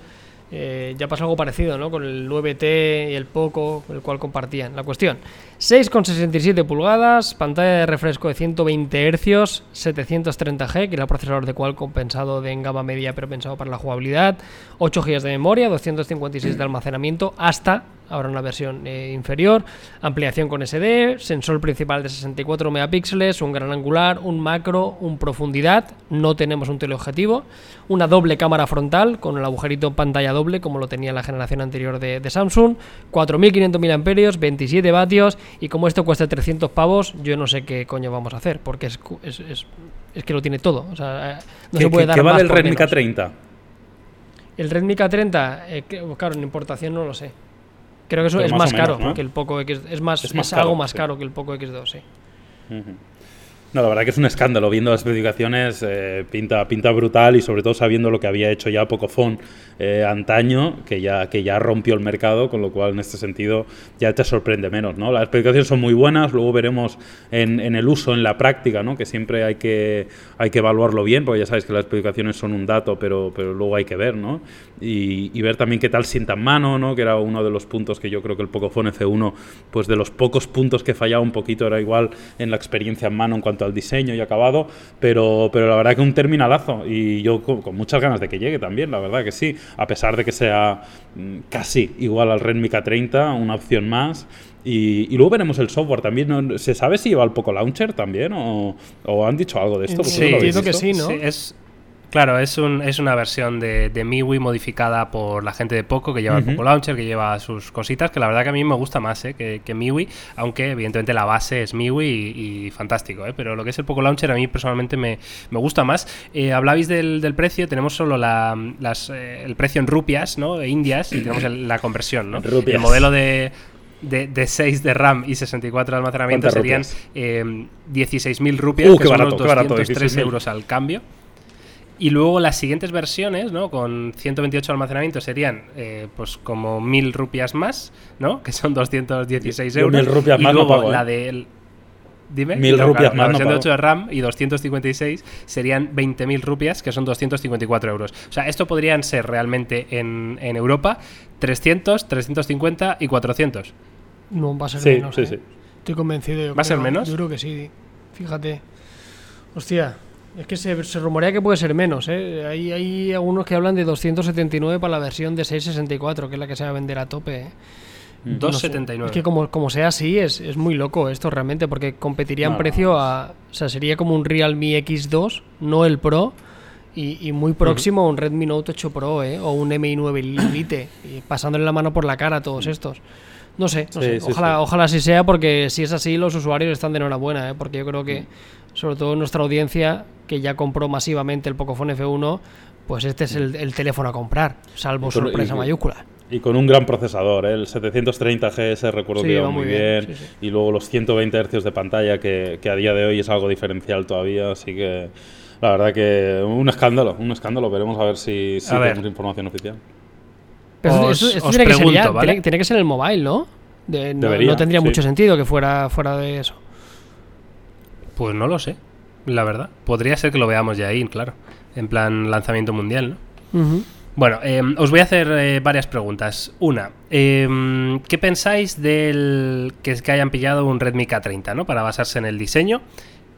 eh, ya pasa algo parecido, ¿no? Con el 9T y el Poco, el cual compartían. La cuestión, 6,67 pulgadas, pantalla de refresco de 120 Hz, 730G, que era el procesador de Qualcomm pensado de en gama media pero pensado para la jugabilidad, 8 GB de memoria, 256 de almacenamiento, hasta ahora una versión eh, inferior, ampliación con SD, sensor principal de 64 megapíxeles, un gran angular, un macro, un profundidad, no tenemos un teleobjetivo, una doble cámara frontal con el agujerito pantalla doble como lo tenía la generación anterior de, Samsung, 4500 mAh, 27 vatios y como esto cuesta 300 pavos, yo no sé qué coño vamos a hacer porque es, es, que lo tiene todo. O sea, eh, no se puede dar ¿Qué vale el Redmi K30? El Redmi K30, eh, claro, en importación no lo sé. Creo que eso es más, caro que el Poco X. Es más, es, algo más caro que el Poco X2, sí. No, la verdad que es un escándalo. Viendo las especificaciones, eh, pinta, pinta brutal y sobre todo sabiendo lo que había hecho ya Pocophone eh, antaño, que ya, que ya rompió el mercado, con lo cual en este sentido ya te sorprende menos. ¿no? Las especificaciones son muy buenas, luego veremos en, el uso, en la práctica, ¿no? que siempre hay que, hay que evaluarlo bien, porque ya sabéis que las especificaciones son un dato, pero, pero luego hay que ver, ¿no? Y, ver también qué tal sienta en mano, ¿no? que era uno de los puntos que yo creo que el Pocophone F1, pues de los pocos puntos que fallaba un poquito, era igual en la experiencia en mano en cuanto al diseño y acabado, pero, pero la verdad que un terminalazo y yo con, muchas ganas de que llegue también, la verdad que sí, a pesar de que sea mm, casi igual al Redmi K30, una opción más. Y, luego veremos el software también. ¿Se sabe si lleva el Poco Launcher también? ¿O, han dicho algo de esto? Sí, entiendo que sí, ¿no? es, Claro, es, un, es una versión de, de MIUI modificada por la gente de Poco, que lleva el Poco Launcher, que lleva sus cositas, que la verdad que a mí me gusta más ¿eh? que, que MIUI, aunque evidentemente la base es MIUI y, fantástico, ¿eh? pero lo que es el Poco Launcher a mí personalmente me, gusta más. Eh, hablabais del, del, precio, tenemos solo la, las, eh, el precio en rupias, ¿no? Indias, y tenemos la conversión, ¿no? El modelo de, de, 6 de RAM y 64 de almacenamiento serían eh, 16.000 rupias, uh, que son barato, 203 euros al cambio. Y luego las siguientes versiones, ¿no? Con 128 de almacenamiento serían eh, pues como 1000 rupias más, ¿no? Que son 216 euros. 1000 rupias más luego la de Dime. 1000 rupias más. La versión de 8 de RAM y 256 serían 20.000 rupias, que son 254 euros. O sea, esto podrían ser realmente en, en Europa 300, 350 y 400. No, va a ser menos. Sí, ¿eh? sí. Estoy convencido. ¿Va a ser menos? Yo creo que sí. Fíjate. Hostia, es que se, rumorea que puede ser menos, ¿eh? Hay, hay algunos que hablan de 279 para la versión de 664, que es la que se va a vender a tope. ¿eh? 2,79. Es que como, como sea así, es, es, muy loco esto realmente, porque competiría en precio a... O sea, sería como un Realme X2, no el Pro, y, muy próximo a un Redmi Note 8 Pro, ¿eh? O un MI9 Lite, y pasándole la mano por la cara a todos estos. No sé, no sé. ojalá, ojalá así sea, porque si es así, los usuarios están de enhorabuena, ¿eh? Porque yo creo que, sobre todo nuestra audiencia, que ya compró masivamente el Pocophone F1, pues este es el, teléfono a comprar, salvo sorpresa mayúscula. Y con un gran procesador, ¿eh? el 730G recuerdo que iba muy bien, y luego los 120 Hz de pantalla, que, a día de hoy es algo diferencial todavía, así que la verdad que un escándalo, un escándalo, veremos a ver si, tenemos información oficial. Pero eso, tiene, que ser tiene, que ser el mobile, ¿no? no, tendría mucho sentido que fuera fuera de eso. Pues no lo sé, la verdad. Podría ser que lo veamos ya ahí, claro. En plan lanzamiento mundial, ¿no? Bueno, em, os voy a hacer eh, varias preguntas. Una, em, ¿qué pensáis del que, que hayan pillado un Redmi K30, ¿no? Para basarse en el diseño.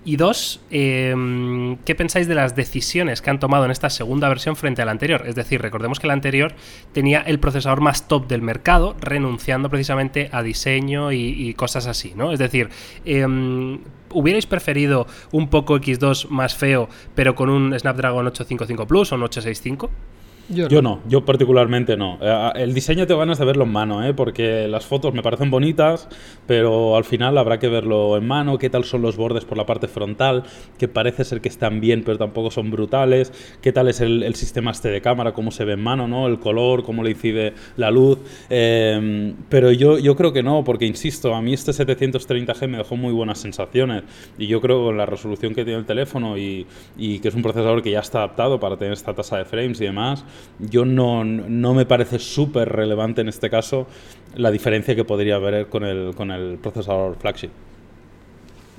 Y dos, em, ¿qué pensáis de las decisiones que han tomado en esta segunda versión frente a la anterior? Es decir, recordemos que la anterior tenía el procesador más top del mercado, renunciando precisamente a diseño y, cosas así, ¿no? Es decir, ¿hubierais preferido un poco X2 más feo, pero con un Snapdragon 855 Plus o un 865? Yo no. yo particularmente no. Eh, el diseño te ganas de verlo en mano, ¿eh? porque las fotos me parecen bonitas, pero al final habrá que verlo en mano, qué tal son los bordes por la parte frontal, que parece ser que están bien, pero tampoco son brutales, qué tal es el, sistema este de cámara, cómo se ve en mano, ¿no? el color, cómo le incide la luz. Em, pero yo, yo creo que no, porque insisto, a mí este 730G me dejó muy buenas sensaciones y yo creo con la resolución que tiene el teléfono y, y que es un procesador que ya está adaptado para tener esta tasa de frames y demás, yo no, no me parece súper relevante en este caso la diferencia que podría haber con el, con el procesador flagship.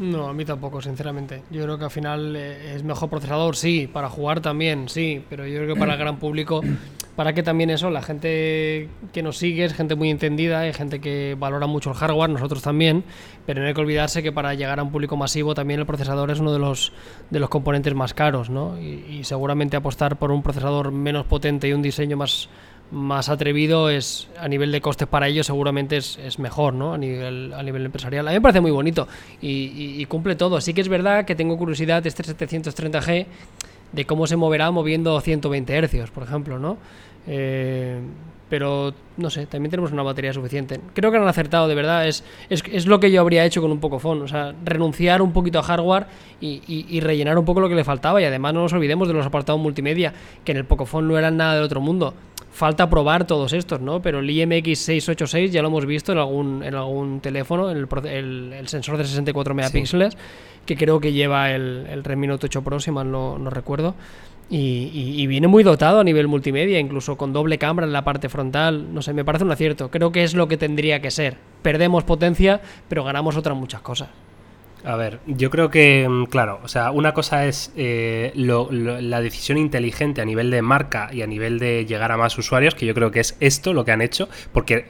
No, a mí tampoco, sinceramente. Yo creo que al final eh, es mejor procesador, sí, para jugar también, sí, pero yo creo que para el gran público, para que también eso, la gente que nos sigue es gente muy entendida, hay gente que valora mucho el hardware, nosotros también, pero no hay que olvidarse que para llegar a un público masivo también el procesador es uno de los, de los componentes más caros, ¿no? y seguramente apostar por un procesador menos potente y un diseño más más atrevido es a nivel de costes para ellos seguramente es, es, mejor no a nivel a nivel empresarial. A mí me parece muy bonito y, cumple todo. Sí que es verdad que tengo curiosidad este 730G de cómo se moverá moviendo 120 hercios por ejemplo no eh, pero no sé, también tenemos una batería suficiente. Creo que han acertado, de verdad. Es, es, lo que yo habría hecho con un Pocophone. O sea, renunciar un poquito a hardware y, y, rellenar un poco lo que le faltaba. Y además no nos olvidemos de los apartados multimedia, que en el Pocophone no eran nada del otro mundo. Falta probar todos estos, ¿no? Pero el IMX686 ya lo hemos visto en algún, en algún teléfono, el, el, sensor de 64 megapíxeles, que creo que lleva el, el Redmi Note 8 Pro, si mal no, no recuerdo. Y, viene muy dotado a nivel multimedia, incluso con doble cámara en la parte frontal. No sé, me parece un acierto. Creo que es lo que tendría que ser. Perdemos potencia, pero ganamos otras muchas cosas. A ver, yo creo que, mm, claro, o sea, una cosa es eh, la decisión inteligente a nivel de marca y a nivel de llegar a más usuarios, que yo creo que es esto lo que han hecho, porque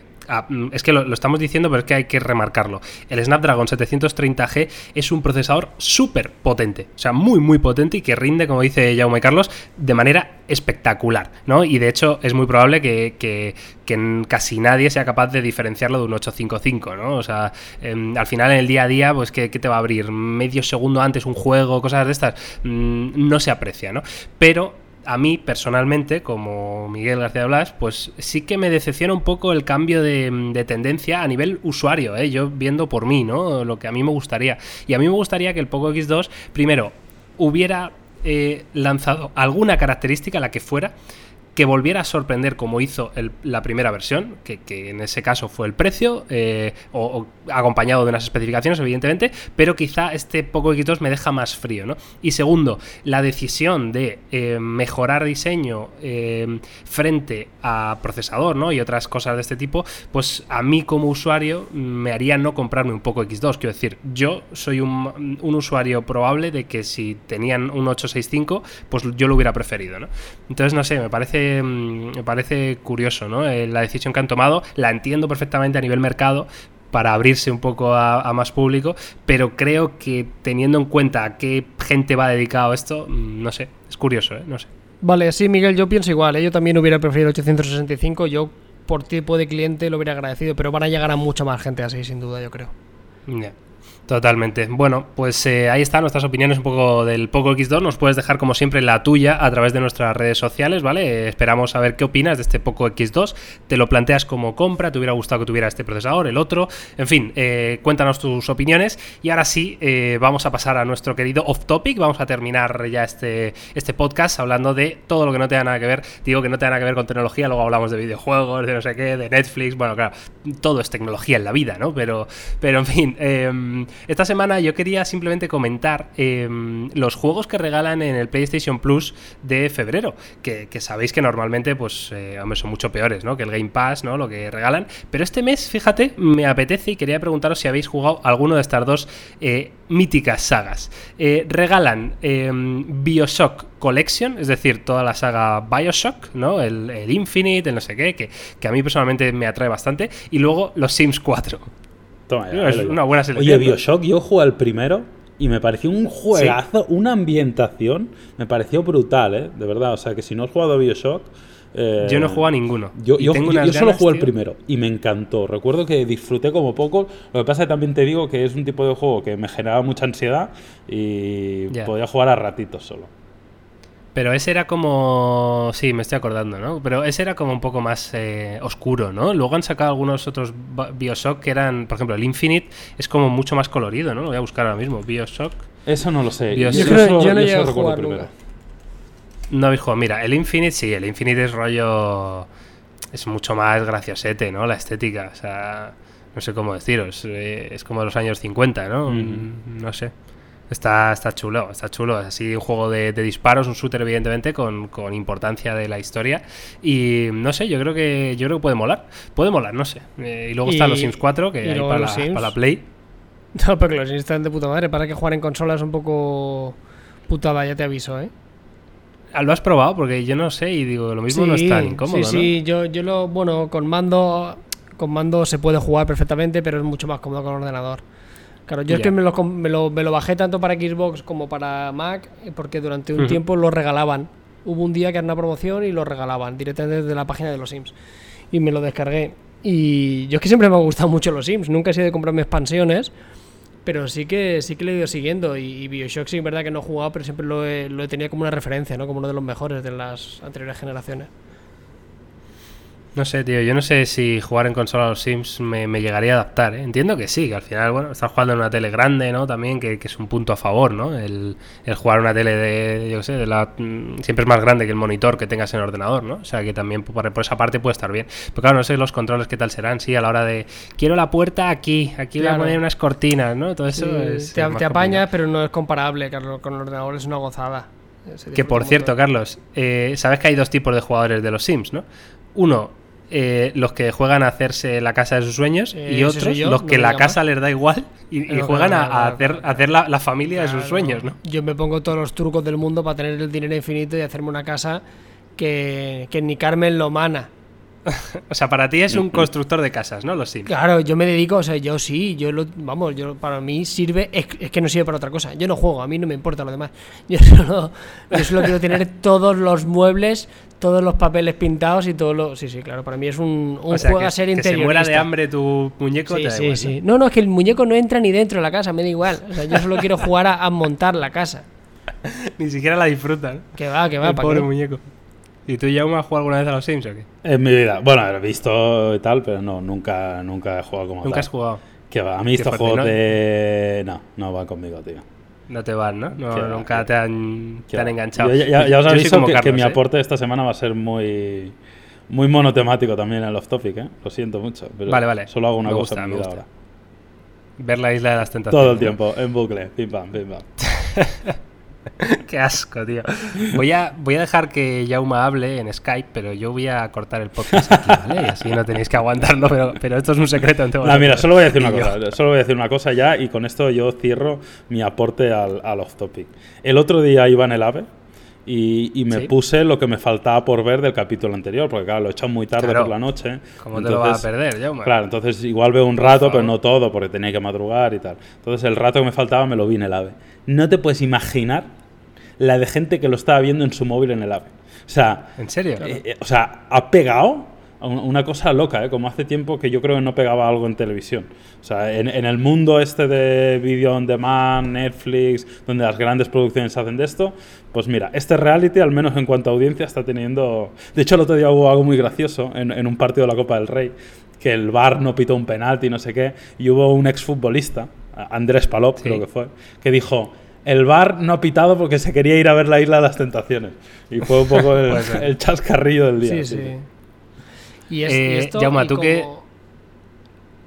Mm, es que lo, estamos diciendo, pero es que hay que remarcarlo. El Snapdragon 730G es un procesador súper potente, o sea, muy, muy potente y que rinde, como dice Jaume Carlos, de manera espectacular, ¿no? Y de hecho es muy probable que, que, casi nadie sea capaz de diferenciarlo de un 855, ¿no? O sea, em, al final en el día a día, pues, ¿qué, te va a abrir? Medio segundo antes un juego, cosas de estas, mm, no se aprecia, ¿no? Pero a mí personalmente, como Miguel García Blas, pues sí que me decepciona un poco el cambio de, tendencia a nivel usuario, ¿eh? yo viendo por mí, ¿no? Lo que a mí me gustaría. Y a mí me gustaría que el Poco X2, primero, hubiera eh, lanzado alguna característica, la que fuera, que volviera a sorprender como hizo la primera versión, que, en ese caso fue el precio, eh, o, acompañado de unas especificaciones, evidentemente, pero quizá este poco X2 me deja más frío, ¿no? Y segundo, la decisión de eh, mejorar diseño eh, frente a procesador, ¿no? Y otras cosas de este tipo, pues a mí como usuario me haría no comprarme un poco X2. Quiero decir, yo soy un, un usuario probable de que si tenían un 865, pues yo lo hubiera preferido, ¿no? Entonces, no sé, me parece Mm, me parece curioso, ¿no? Eh, la decisión que han tomado, la entiendo perfectamente a nivel mercado, para abrirse un poco a, más público, pero creo que teniendo en cuenta a qué gente va dedicado a esto, mm, no sé, es curioso, ¿eh? No sé. Vale, sí, Miguel, yo pienso igual, ¿eh? yo también hubiera preferido 865, yo por tipo de cliente lo hubiera agradecido, pero van a llegar a mucha más gente así, sin duda, yo creo. Totalmente. Bueno, pues eh, ahí están nuestras opiniones un poco del Poco X2. Nos puedes dejar como siempre la tuya a través de nuestras redes sociales, ¿vale? esperamos a ver qué opinas de este Poco X2. Te lo planteas como compra, te hubiera gustado que tuviera este procesador, el otro. En fin, eh, cuéntanos tus opiniones. Y ahora sí, eh, vamos a pasar a nuestro querido off topic. Vamos a terminar ya este, este podcast hablando de todo lo que no tenga nada que ver. Digo que no tenga nada que ver con tecnología, luego hablamos de videojuegos, de no sé qué, de Netflix. Bueno, claro, todo es tecnología en la vida, ¿no? Pero, pero en fin. Esta semana yo quería simplemente comentar em, los juegos que regalan en el PlayStation Plus de febrero, que, sabéis que normalmente pues eh, son mucho peores, ¿no? Que el Game Pass, ¿no? Lo que regalan. Pero este mes, fíjate, me apetece y quería preguntaros si habéis jugado alguno de estas dos eh, míticas sagas. Eh, regalan em, Bioshock Collection, es decir, toda la saga Bioshock, ¿no? El, Infinite, el no sé qué, que, que a mí personalmente me atrae bastante. Y luego los Sims 4 es una buena selección. Oye, Bioshock, yo jugué al primero y me pareció un juegazo, una ambientación, me pareció brutal, ¿eh? De verdad, o sea, que si no has jugado a Bioshock... Eh, yo no he jugado a ninguno. Yo, solo jugué el primero y me encantó. Recuerdo que disfruté como poco. Lo que pasa es que también te digo que es un tipo de juego que me generaba mucha ansiedad y podía jugar a ratitos solo. Pero ese era como. Sí, me estoy acordando, ¿no? Pero ese era como un poco más eh, oscuro, ¿no? Luego han sacado algunos otros Bioshock que eran. Por ejemplo, el Infinite es como mucho más colorido, ¿no? Lo voy a buscar ahora mismo. Bioshock. Eso no lo sé. Yo, no llegué a jugar No habéis jugado. Mira, el Infinite sí, el Infinite es rollo. Es mucho más graciosete, ¿no? La estética. O sea. No sé cómo deciros. Eh, es como de los años 50, ¿no? No sé. Está, está chulo, está chulo. Así un juego de, disparos, un shooter, evidentemente, con, importancia de la historia. Y no sé, yo creo que yo creo que puede molar. Puede molar, no sé. Eh, y luego están los Sims 4, que hay para la, para la, Play. No, pero los Sims están de puta madre. Para que jugar en consolas es un poco putada, ya te aviso, ¿eh? Ah, ¿Lo has probado? Porque yo no sé y digo, lo mismo no es tan incómodo. Sí, sí, yo, yo lo. Bueno, con mando. Con mando se puede jugar perfectamente, pero es mucho más cómodo con ordenador. Claro, yo es que me lo, me, lo, me lo, bajé tanto para Xbox como para Mac porque durante un tiempo lo regalaban. Hubo un día que era una promoción y lo regalaban directamente desde la página de los Sims. Y me lo descargué. Y yo es que siempre me ha gustado mucho los Sims. Nunca he sido de comprarme expansiones. Pero sí que sí que lo he ido siguiendo. Y, Bioshock sí es verdad que no he jugado, pero siempre lo he, lo he tenido como una referencia, ¿no? Como uno de los mejores de las anteriores generaciones. No sé, tío, yo no sé si jugar en consola a los Sims me, llegaría a adaptar, ¿eh? Entiendo que sí, que al final, bueno, estás jugando en una tele grande, ¿no? También, que, es un punto a favor, ¿no? El, jugar una tele de, yo qué sé, de la, mm, siempre es más grande que el monitor que tengas en el ordenador, ¿no? O sea, que también por, esa parte puede estar bien. Pero claro, no sé los controles qué tal serán, sí, a la hora de, quiero la puerta aquí, aquí voy a poner unas cortinas, ¿no? Todo eso es, Te, te apañas, pero no es comparable, Carlos, con el ordenador es una gozada. Que por cierto, Carlos, eh, sabes que hay dos tipos de jugadores de los Sims, ¿no? Uno, eh, los que juegan a hacerse la casa de sus sueños y eh, otros los que la casa les da igual y, juegan a, hacer, hacer la, familia de sus sueños, ¿no? Yo me pongo todos los trucos del mundo para tener el dinero infinito y hacerme una casa que, que ni Carmen lo mana. o sea, para ti es un constructor de casas, ¿no? Los Sims. Claro, yo me dedico, o sea, yo sí, yo lo, vamos, yo para mí sirve, es, que no sirve para otra cosa. Yo no juego, a mí no me importa lo demás. Yo solo, yo solo quiero tener todos los muebles, todos los papeles pintados y todo lo. Sí, sí, claro, para mí es un, juego a ser interior. se muera de hambre tu muñeco, sí, sí, sí. ¿no? ¿no? es que el muñeco no entra ni dentro de la casa, me da igual. O sea, yo solo quiero jugar a, montar la casa. ni siquiera la disfrutan. Que va, que va, el pobre muñeco. ¿Y tú ya has jugado alguna vez a los Sims o qué? En mi vida. Bueno, he visto y tal, pero no, nunca, nunca he jugado como ¿Nunca has jugado? Que va, a mí estos juegos de... No, no van conmigo, tío. No te van, ¿no? nunca te han, te han enganchado. ya, os aviso que, mi ¿eh? aporte esta semana va a ser muy muy monotemático también en el off-topic, ¿eh? Lo siento mucho, pero vale, vale. solo hago una cosa en mi vida ahora. Ver la isla de las tentaciones. Todo el tiempo, en bucle, pim pam, pim pam. Qué asco, tío. Voy a, voy a dejar que Yauma hable en Skype, pero yo voy a cortar el podcast aquí, ¿vale? Y así no tenéis que aguantarlo, pero, pero esto es un secreto No, mira, solo voy a decir una cosa. Solo voy a decir una cosa ya y con esto yo cierro mi aporte al, al off-topic. El otro día iba en el AVE y, me puse lo que me faltaba por ver del capítulo anterior, porque claro, lo he echado muy tarde por la noche. ¿Cómo te lo vas a perder, Jaume? Claro, entonces igual veo un rato, pero no todo, porque tenía que madrugar y tal. Entonces el rato que me faltaba me lo vi en el AVE. No te puedes imaginar la de gente que lo estaba viendo en su móvil en el AVE. O sea, ¿en serio? Eh, eh, o sea, ha pegado una cosa loca, ¿eh? como hace tiempo que yo creo que no pegaba algo en televisión. O sea, en, el mundo este de video on demand, Netflix, donde las grandes producciones hacen de esto, pues mira, este reality, al menos en cuanto a audiencia, está teniendo... De hecho, el otro día hubo algo muy gracioso en, un partido de la Copa del Rey, que el VAR no pitó un penalti, no sé qué, y hubo un exfutbolista, Andrés Palop creo que fue, que dijo el bar no ha pitado porque se quería ir a ver la isla de las tentaciones. Y fue un poco el, chascarrillo del día. Sí, sí. Y, es, eh, esto, tú que...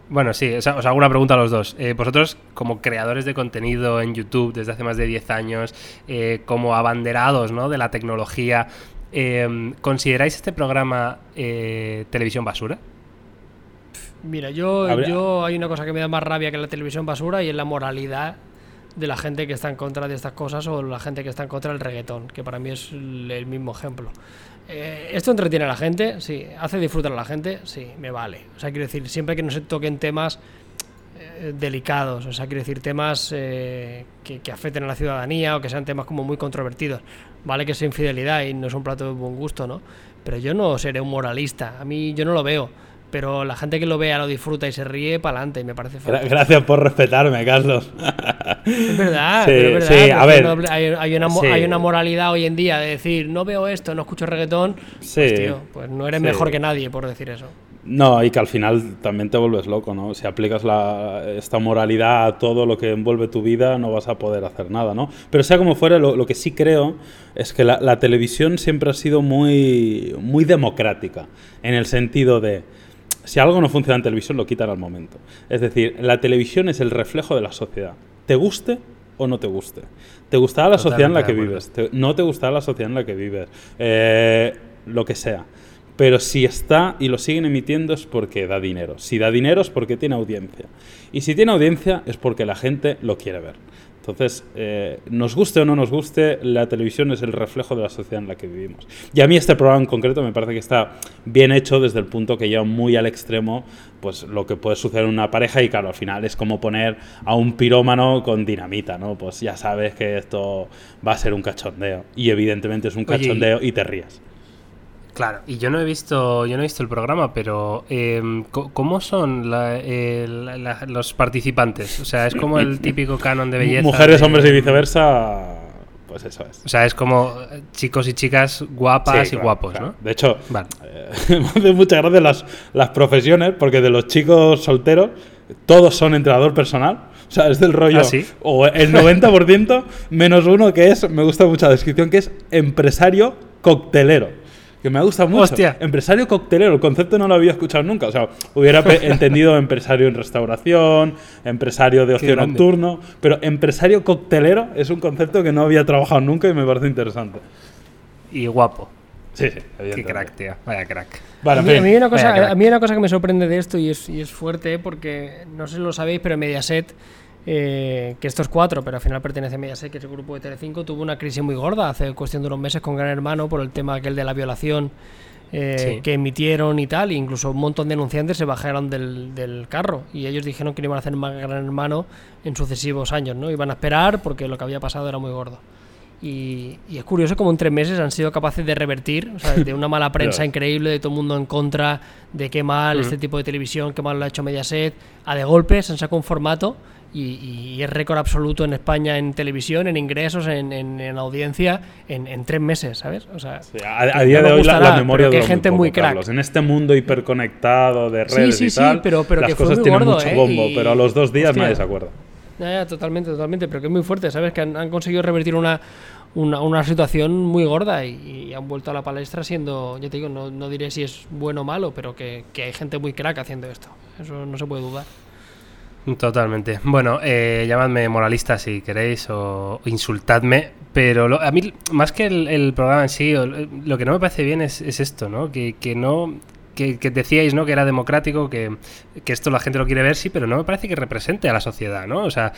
Bueno, sí, os hago una pregunta a los dos. Eh, vosotros, como creadores de contenido en YouTube desde hace más de 10 años, eh, como abanderados ¿no? de la tecnología, ¿consideráis este programa televisión basura? Mira, yo, yo hay una cosa que me da más rabia que la televisión basura y es la moralidad de la gente que está en contra de estas cosas o la gente que está en contra del reggaetón, que para mí es el mismo ejemplo. Eh, ¿Esto entretiene a la gente? Sí. ¿Hace disfrutar a la gente? Sí, me vale. O sea, quiero decir, siempre que no se toquen temas eh, delicados, o sea, quiero decir, temas eh, que, que, afecten a la ciudadanía o que sean temas como muy controvertidos. Vale que sea infidelidad y no es un plato de buen gusto, ¿no? Pero yo no seré un moralista. A mí yo no lo veo pero la gente que lo vea lo disfruta y se ríe para adelante, me parece Gracias por respetarme, Carlos. Es verdad, es verdad. a ver. hay, una, moralidad hoy en día de decir, no veo esto, no escucho reggaetón. Sí. Pues, tío, pues no eres mejor que nadie por decir eso. No, y que al final también te vuelves loco, ¿no? Si aplicas esta moralidad a todo lo que envuelve tu vida, no vas a poder hacer nada, ¿no? Pero sea como fuera, lo, que sí creo es que la, la, televisión siempre ha sido muy, muy democrática, en el sentido de si algo no funciona en televisión, lo quitan al momento. Es decir, la televisión es el reflejo de la sociedad. ¿Te guste o no te guste? ¿Te gustará la sociedad en la que vives? ¿No te gustará la sociedad en la que vives? Eh, lo que sea. Pero si está y lo siguen emitiendo es porque da dinero. Si da dinero es porque tiene audiencia. Y si tiene audiencia es porque la gente lo quiere ver. Entonces, eh, nos guste o no nos guste, la televisión es el reflejo de la sociedad en la que vivimos. Y a mí este programa en concreto me parece que está bien hecho desde el punto que lleva muy al extremo pues lo que puede suceder en una pareja y claro, al final es como poner a un pirómano con dinamita, ¿no? Pues ya sabes que esto va a ser un cachondeo. Y evidentemente es un cachondeo y te rías. Claro, y yo no he visto, yo no he visto el programa, pero em, ¿cómo son los participantes? O sea, es como el típico canon de belleza. Mujeres, hombres y viceversa. Pues eso es. O sea, es como chicos y chicas guapas y guapos, ¿no? De hecho, eh, me hace mucha gracia las, las profesiones, porque de los chicos solteros, todos son entrenador personal. O sea, es del rollo. ¿Ah, o el 90% menos uno que es, me gusta mucho la descripción, que es empresario coctelero que me ha gustado mucho. Hostia. Empresario coctelero, el concepto no lo había escuchado nunca. O sea, hubiera entendido empresario en restauración, empresario de ocio nocturno, pero empresario coctelero es un concepto que no había trabajado nunca y me parece interesante. Y guapo. Sí, sí, Qué crack, tío. Vaya crack. a, mí, hay una cosa, a mí una cosa que me sorprende de esto y es, y es fuerte, porque no sé si lo sabéis, pero Mediaset eh, que estos cuatro, pero al final pertenece a Mediaset, que es el grupo de Telecinco, tuvo una crisis muy gorda hace cuestión de unos meses con Gran Hermano por el tema aquel de la violación eh, que emitieron y tal, e incluso un montón de denunciantes se bajaron del, carro y ellos dijeron que no iban a hacer más Gran Hermano en sucesivos años, ¿no? Iban a esperar porque lo que había pasado era muy gordo. Y, es curioso como en tres meses han sido capaces de revertir, o sea, de una mala prensa increíble, de todo el mundo en contra, de qué mal este tipo de televisión, qué mal lo ha hecho Mediaset, a de golpes han sacado un formato y, es récord absoluto en España en televisión, en ingresos, en, audiencia, en, tres meses, ¿sabes? O sea, a, día de hoy la, memoria de gente muy crack. En este mundo hiperconectado de redes y tal, pero, pero las que cosas tienen mucho ¿eh? bombo, pero a los dos días nadie se acuerda. Ya, totalmente, totalmente, pero que es muy fuerte, ¿sabes? Que han, conseguido revertir una, una, situación muy gorda y, han vuelto a la palestra siendo, ya te digo, no, no diré si es bueno o malo, pero que, que hay gente muy crack haciendo esto. Eso no se puede dudar. Totalmente. Bueno, eh, llamadme moralista si queréis o insultadme, pero a mí, más que el, programa en sí, lo que no me parece bien es, esto, ¿no? Que, que no que, decíais, ¿no? Que era democrático, que, que, esto la gente lo quiere ver, sí, pero no me parece que represente a la sociedad, ¿no? O sea,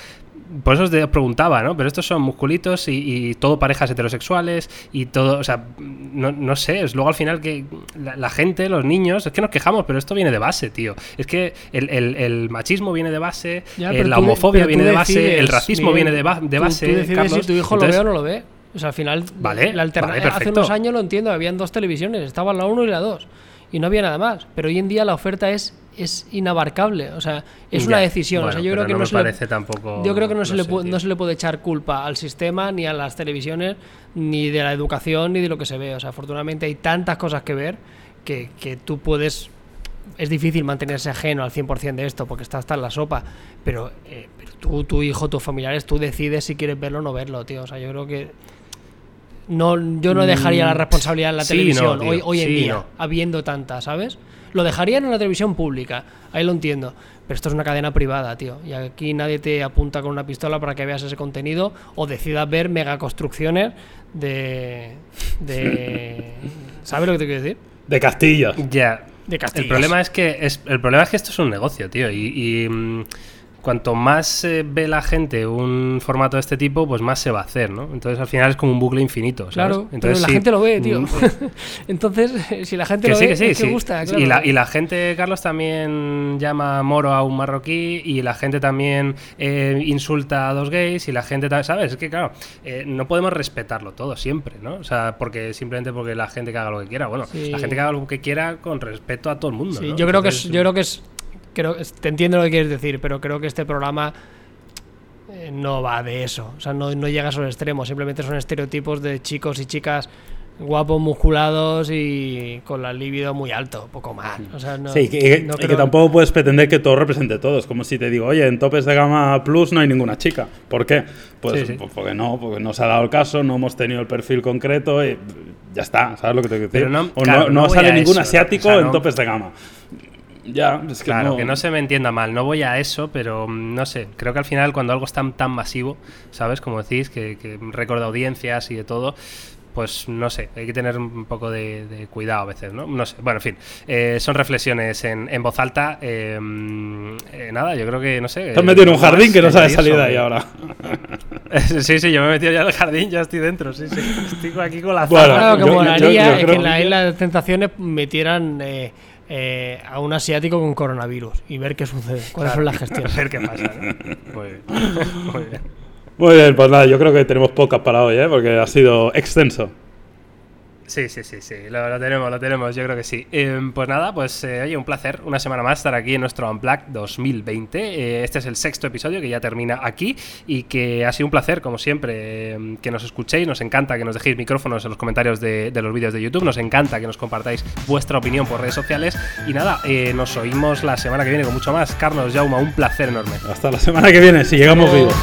por eso os preguntaba, ¿no? Pero estos son musculitos y, todo parejas heterosexuales y todo, o sea, no, no sé, es luego al final que la, gente, los niños, es que nos quejamos, pero esto viene de base, tío. Es que el, el, machismo viene de base, eh, la homofobia viene de base, el racismo viene de, de base. si tu hijo lo ve o no lo ve. O sea, al final, vale, la vale, hace unos años lo entiendo, habían dos televisiones, estaban la 1 y la 2 y no había nada más. Pero hoy en día la oferta es es inabarcable, o sea, es una decisión. o sea, yo creo que no, se parece le, tampoco. Yo creo que no, se le no se le puede echar culpa al sistema, ni a las televisiones, ni de la educación, ni de lo que se ve. O sea, afortunadamente hay tantas cosas que ver que, que tú puedes es difícil mantenerse ajeno al 100% de esto porque está hasta en la sopa, pero, eh, pero, tú, tu hijo, tus familiares, tú decides si quieres verlo o no verlo, tío. O sea, yo creo que no, yo no dejaría la mm, responsabilidad en la televisión hoy, hoy en día, habiendo tanta, ¿sabes? Lo dejarían en la televisión pública, ahí lo entiendo. Pero esto es una cadena privada, tío. Y aquí nadie te apunta con una pistola para que veas ese contenido o decidas ver megaconstrucciones de. de ¿Sabes lo que te quiero decir? De castillos. Ya. De castillos. El problema es que es, el problema es que esto es un negocio, tío. y mm, cuanto más eh, ve la gente un formato de este tipo, pues más se va a hacer, ¿no? Entonces al final es como un bucle infinito. ¿sabes? Claro, Entonces, pero la gente lo ve, tío. Mm. Entonces, si la gente lo ve, que sí, gusta. Y, la, y, la, gente, Carlos, también llama moro a un marroquí y la gente también eh, insulta a dos gays y la gente, ¿sabes? Es que, claro, eh, no podemos respetarlo todo siempre, ¿no? O sea, porque simplemente porque la gente que haga lo que quiera. Bueno, la gente que haga lo que quiera con respeto a todo el mundo. yo creo que es, yo creo que es te entiendo lo que quieres decir, pero creo que este programa eh, no va de eso. O sea, no, no llega a esos extremos. Simplemente son estereotipos de chicos y chicas guapos, musculados y con la libido muy alto, poco más. O sea, no, sí, que, que tampoco puedes pretender que todo represente todo. Es como si te digo, oye, en topes de gama plus no hay ninguna chica. ¿Por qué? Pues, pues porque no, porque no se ha dado el caso, no hemos tenido el perfil concreto y ya está, ¿sabes lo que te quiero decir? no, o no, sale ningún asiático en topes de gama. Ya, es que claro, que no se me entienda mal, no voy a eso, pero mm, no sé, creo que al final cuando algo es tan, tan masivo, ¿sabes? Como decís, que, que récord de audiencias y de todo, pues no sé, hay que tener un poco de, cuidado a veces, ¿no? No sé, bueno, en fin, eh, son reflexiones en, en voz alta. Eh, eh, nada, yo creo que, no sé. Te has metido en un jardín que no sabes salir de ahí ahora. sí, sí, yo me he metido ya en el jardín, ya estoy dentro, sí, sí. Estoy aquí con la bueno, Claro, que molaría que en la isla de tentaciones metieran eh, a un asiático con coronavirus y ver qué sucede, cuáles son las gestiones. ver qué pasa. Muy bien. Muy bien. Muy bien, pues nada, yo creo que tenemos pocas para hoy, ¿eh? porque ha sido extenso. Sí, sí, sí, sí, lo, tenemos, lo tenemos, yo creo que sí. Em, pues nada, pues eh, oye, un placer, una semana más estar aquí en nuestro Unplugged 2020. Eh, este es el sexto episodio que ya termina aquí y que ha sido un placer, como siempre, em, que nos escuchéis. Nos encanta que nos dejéis micrófonos en los comentarios de, los vídeos de YouTube. Nos encanta que nos compartáis vuestra opinión por redes sociales. Y nada, eh, nos oímos la semana que viene con mucho más. Carlos, Jauma, un placer enorme. Hasta la semana que viene, si llegamos vivos.